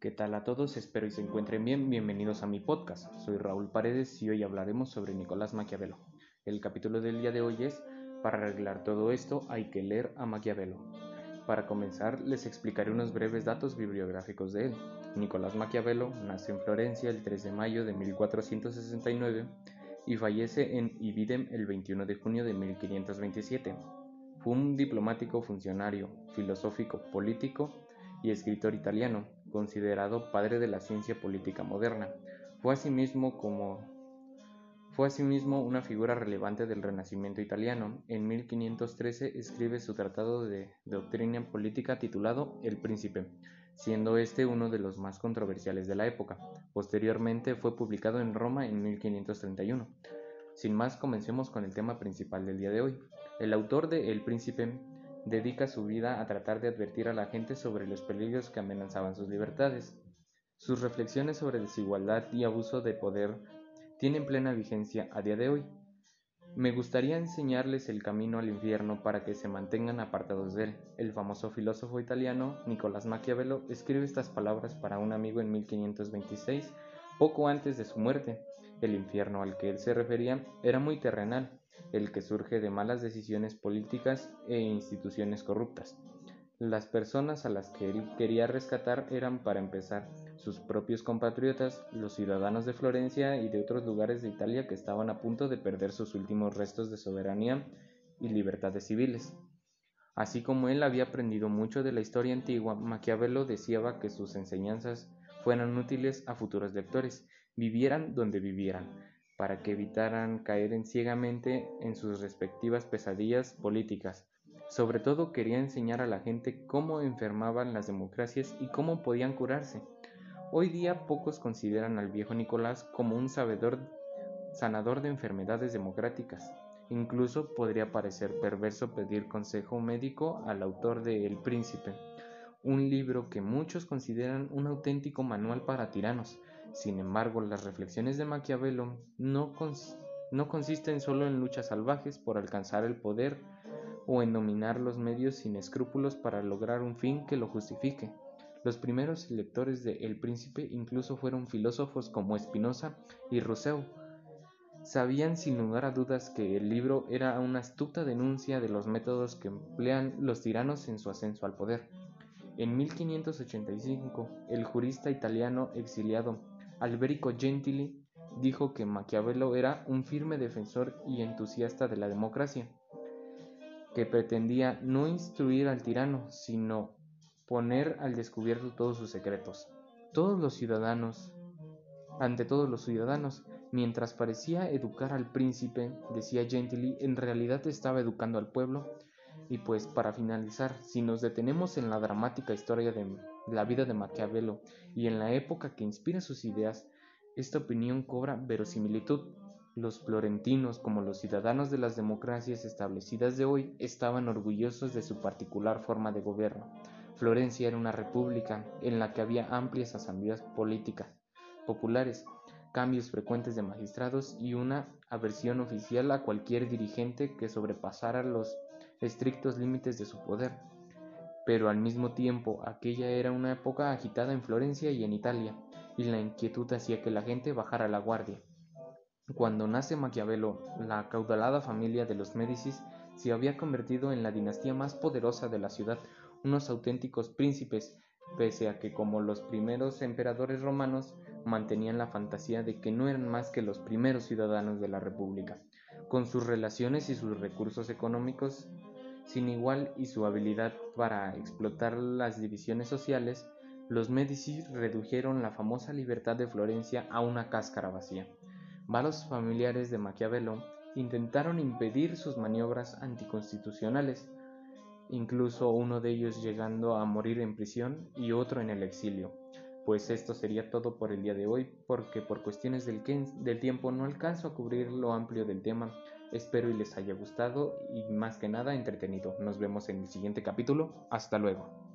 ¿Qué tal a todos? Espero y se encuentren bien. Bienvenidos a mi podcast. Soy Raúl Paredes y hoy hablaremos sobre Nicolás Maquiavelo. El capítulo del día de hoy es Para arreglar todo esto hay que leer a Maquiavelo. Para comenzar, les explicaré unos breves datos bibliográficos de él. Nicolás Maquiavelo nace en Florencia el 3 de mayo de 1469 y fallece en Ibidem el 21 de junio de 1527. Fue un diplomático, funcionario, filosófico, político y escritor italiano, considerado padre de la ciencia política moderna. Fue asimismo como fue asimismo una figura relevante del Renacimiento italiano. En 1513 escribe su tratado de doctrina política titulado El Príncipe, siendo este uno de los más controversiales de la época. Posteriormente fue publicado en Roma en 1531. Sin más, comencemos con el tema principal del día de hoy. El autor de El Príncipe dedica su vida a tratar de advertir a la gente sobre los peligros que amenazaban sus libertades. Sus reflexiones sobre desigualdad y abuso de poder tienen plena vigencia a día de hoy. Me gustaría enseñarles el camino al infierno para que se mantengan apartados de él. El famoso filósofo italiano Nicolás Maquiavelo escribe estas palabras para un amigo en 1526, poco antes de su muerte. El infierno al que él se refería era muy terrenal, el que surge de malas decisiones políticas e instituciones corruptas. Las personas a las que él quería rescatar eran, para empezar, sus propios compatriotas, los ciudadanos de Florencia y de otros lugares de Italia que estaban a punto de perder sus últimos restos de soberanía y libertades civiles. Así como él había aprendido mucho de la historia antigua, Maquiavelo deseaba que sus enseñanzas fueran útiles a futuros lectores, vivieran donde vivieran, para que evitaran caer en ciegamente en sus respectivas pesadillas políticas. Sobre todo quería enseñar a la gente cómo enfermaban las democracias y cómo podían curarse. Hoy día pocos consideran al viejo Nicolás como un sabedor, sanador de enfermedades democráticas. Incluso podría parecer perverso pedir consejo médico al autor de El Príncipe, un libro que muchos consideran un auténtico manual para tiranos. Sin embargo, las reflexiones de Maquiavelo no, no consisten solo en luchas salvajes por alcanzar el poder o en dominar los medios sin escrúpulos para lograr un fin que lo justifique. Los primeros lectores de El Príncipe incluso fueron filósofos como Spinoza y Rousseau. Sabían sin lugar a dudas que el libro era una astuta denuncia de los métodos que emplean los tiranos en su ascenso al poder. En 1585, el jurista italiano exiliado Alberico Gentili dijo que Maquiavelo era un firme defensor y entusiasta de la democracia, que pretendía no instruir al tirano, sino poner al descubierto todos sus secretos. Todos los ciudadanos, ante todos los ciudadanos, mientras parecía educar al príncipe, decía Gentili, en realidad estaba educando al pueblo. Y pues para finalizar, si nos detenemos en la dramática historia de la vida de Maquiavelo y en la época que inspira sus ideas, esta opinión cobra verosimilitud. Los florentinos, como los ciudadanos de las democracias establecidas de hoy, estaban orgullosos de su particular forma de gobierno. Florencia era una república en la que había amplias asambleas políticas populares, cambios frecuentes de magistrados y una aversión oficial a cualquier dirigente que sobrepasara los estrictos límites de su poder. Pero al mismo tiempo aquella era una época agitada en Florencia y en Italia, y la inquietud hacía que la gente bajara la guardia. Cuando nace Maquiavelo, la acaudalada familia de los Médicis se había convertido en la dinastía más poderosa de la ciudad, unos auténticos príncipes, pese a que como los primeros emperadores romanos mantenían la fantasía de que no eran más que los primeros ciudadanos de la República, con sus relaciones y sus recursos económicos sin igual y su habilidad para explotar las divisiones sociales, los Medici redujeron la famosa libertad de Florencia a una cáscara vacía. Varios familiares de Maquiavelo intentaron impedir sus maniobras anticonstitucionales, incluso uno de ellos llegando a morir en prisión y otro en el exilio. Pues esto sería todo por el día de hoy, porque por cuestiones del, tiempo no alcanzo a cubrir lo amplio del tema. Espero y les haya gustado y más que nada entretenido. Nos vemos en el siguiente capítulo. Hasta luego.